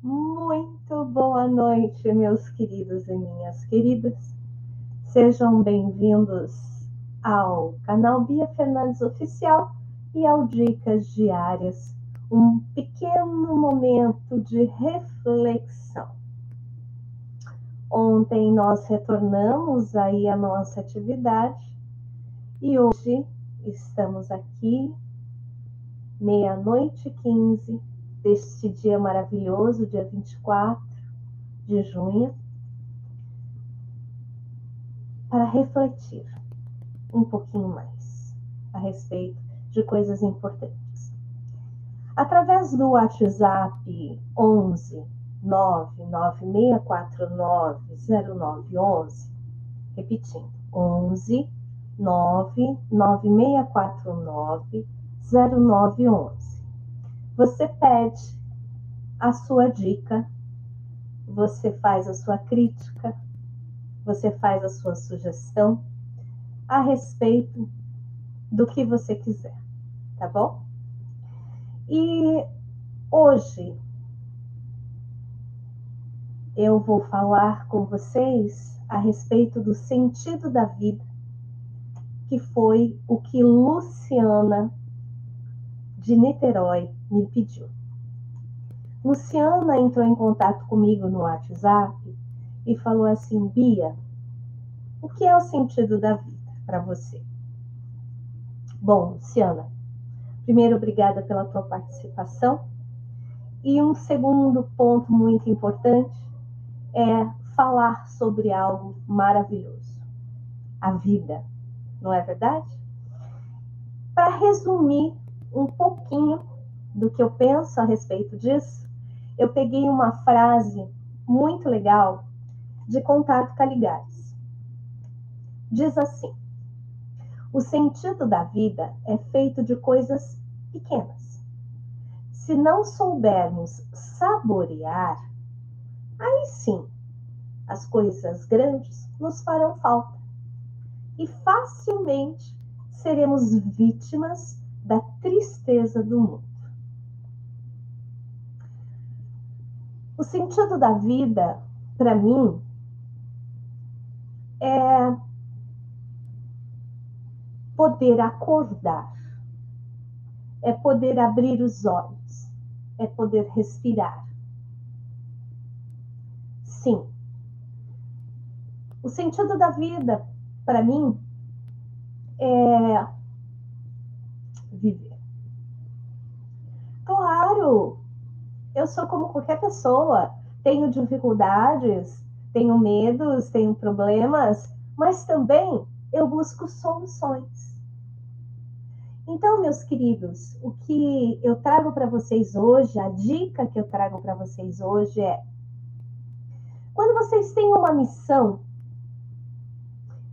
Muito boa noite, meus queridos e minhas queridas. Sejam bem-vindos ao canal Bia Fernandes Oficial e ao Dicas Diárias, um pequeno momento de reflexão. Ontem nós retornamos aí à nossa atividade e hoje estamos aqui, meia-noite 15 deste dia maravilhoso, dia 24 de junho, para refletir um pouquinho mais a respeito de coisas importantes. Através do WhatsApp 11 996490911, repetindo, 11 996490911 você pede a sua dica, você faz a sua crítica, você faz a sua sugestão a respeito do que você quiser, tá bom? E hoje eu vou falar com vocês a respeito do sentido da vida, que foi o que Luciana de Niterói me pediu. Luciana entrou em contato comigo no WhatsApp e falou assim: Bia, o que é o sentido da vida para você? Bom, Luciana, primeiro, obrigada pela tua participação. E um segundo ponto muito importante é falar sobre algo maravilhoso: a vida, não é verdade? Para resumir um pouquinho do que eu penso a respeito disso, eu peguei uma frase muito legal de Contato Caligares. Diz assim: O sentido da vida é feito de coisas pequenas. Se não soubermos saborear, aí sim as coisas grandes nos farão falta e facilmente seremos vítimas da tristeza do mundo. O sentido da vida, para mim, é poder acordar, é poder abrir os olhos, é poder respirar. Sim. O sentido da vida, para mim, é viver. Claro, eu sou como qualquer pessoa, tenho dificuldades, tenho medos, tenho problemas, mas também eu busco soluções. Então, meus queridos, o que eu trago para vocês hoje, a dica que eu trago para vocês hoje é: quando vocês têm uma missão,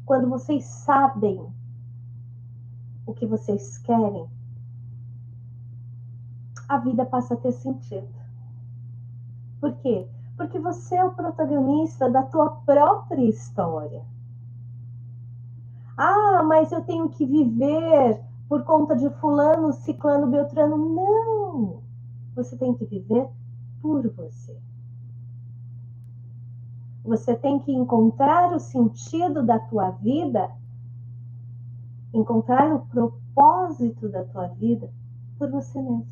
quando vocês sabem o que vocês querem, a vida passa a ter sentido. Por quê? Porque você é o protagonista da tua própria história. Ah, mas eu tenho que viver por conta de fulano, ciclano, beltrano. Não! Você tem que viver por você. Você tem que encontrar o sentido da tua vida encontrar o propósito da tua vida por você mesmo.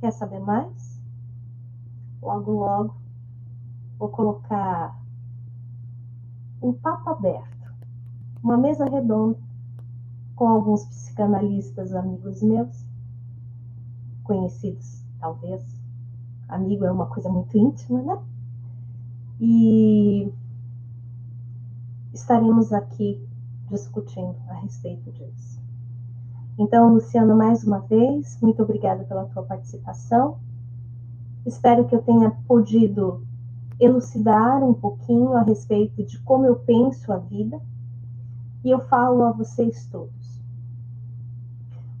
Quer saber mais? Logo, logo, vou colocar um papo aberto, uma mesa redonda com alguns psicanalistas amigos meus, conhecidos talvez. Amigo é uma coisa muito íntima, né? E estaremos aqui discutindo a respeito disso. Então, Luciano, mais uma vez, muito obrigada pela tua participação. Espero que eu tenha podido elucidar um pouquinho a respeito de como eu penso a vida. E eu falo a vocês todos.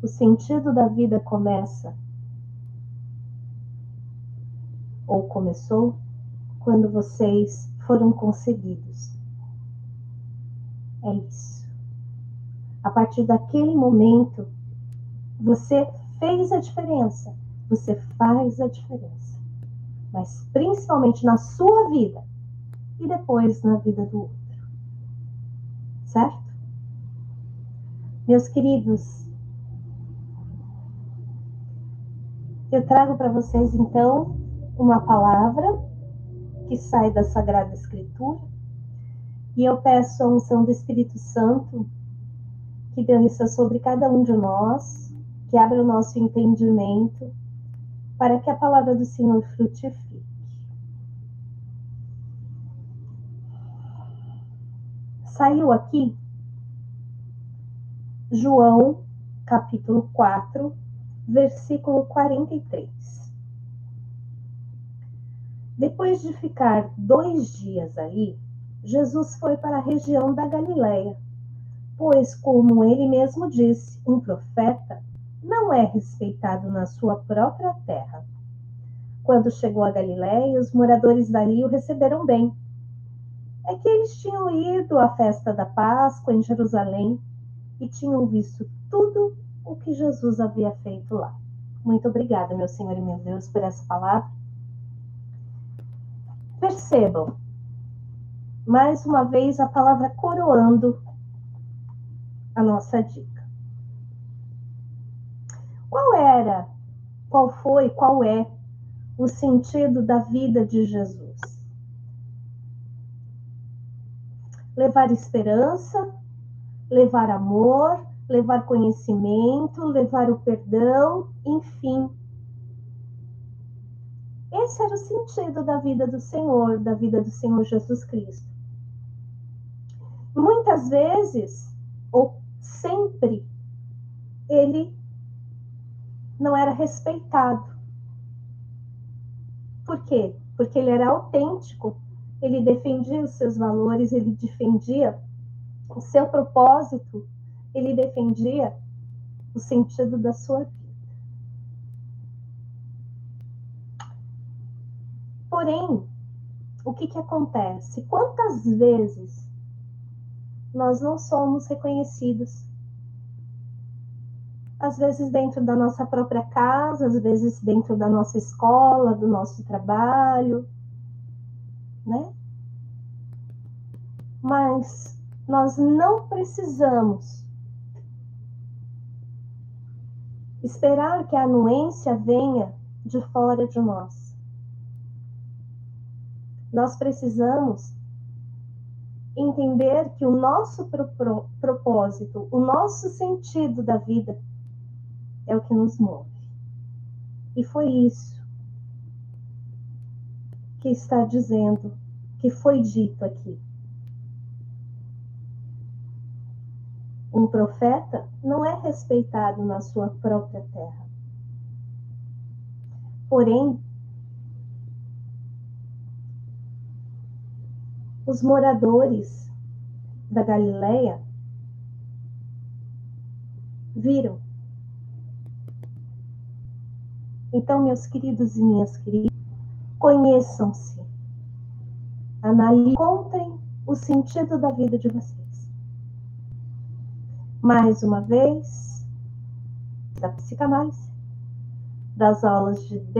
O sentido da vida começa ou começou quando vocês foram concebidos. É isso. A partir daquele momento, você fez a diferença. Você faz a diferença. mas principalmente na sua vida e depois na vida do outro. Certo? Meus queridos, eu trago para vocês então uma palavra que sai da Sagrada Escritura e eu peço a unção do Espírito Santo que desça sobre cada um de nós, que abra o nosso entendimento para que a palavra do Senhor frutifique. Saiu aqui João, capítulo 4, versículo 43. Depois de ficar dois dias ali, Jesus foi para a região da Galileia, pois, como ele mesmo disse, um profeta não é respeitado na sua própria terra. Quando chegou a Galiléia, os moradores dali o receberam bem. É que eles tinham ido à festa da Páscoa em Jerusalém e tinham visto tudo o que Jesus havia feito lá. Muito obrigada, meu Senhor e meu Deus, por essa palavra. Percebam, mais uma vez, a palavra coroando a nossa dica. Qual era, qual foi, qual é o sentido da vida de Jesus? Levar esperança, levar amor, levar conhecimento, levar o perdão, enfim. Esse era o sentido da vida do Senhor, da vida do Senhor Jesus Cristo. Muitas vezes, ou sempre, ele não era respeitado. Por quê? Porque ele era autêntico, ele defendia os seus valores, ele defendia o seu propósito, ele defendia o sentido da sua vida. Porém, o que, que acontece? Quantas vezes nós não somos reconhecidos às vezes dentro da nossa própria casa, às vezes dentro da nossa escola, do nosso trabalho, né? Mas nós não precisamos esperar que a anuência venha de fora de nós. Nós precisamos entender que o nosso propósito, o nosso sentido da vida é o que nos move. E foi isso que está dizendo, que foi dito aqui. Um profeta não é respeitado na sua própria terra. Porém, os moradores da Galileia viram Então, meus queridos e minhas queridas, conheçam-se, analisem, encontrem o sentido da vida de vocês. Mais uma vez, da psicanálise, das aulas de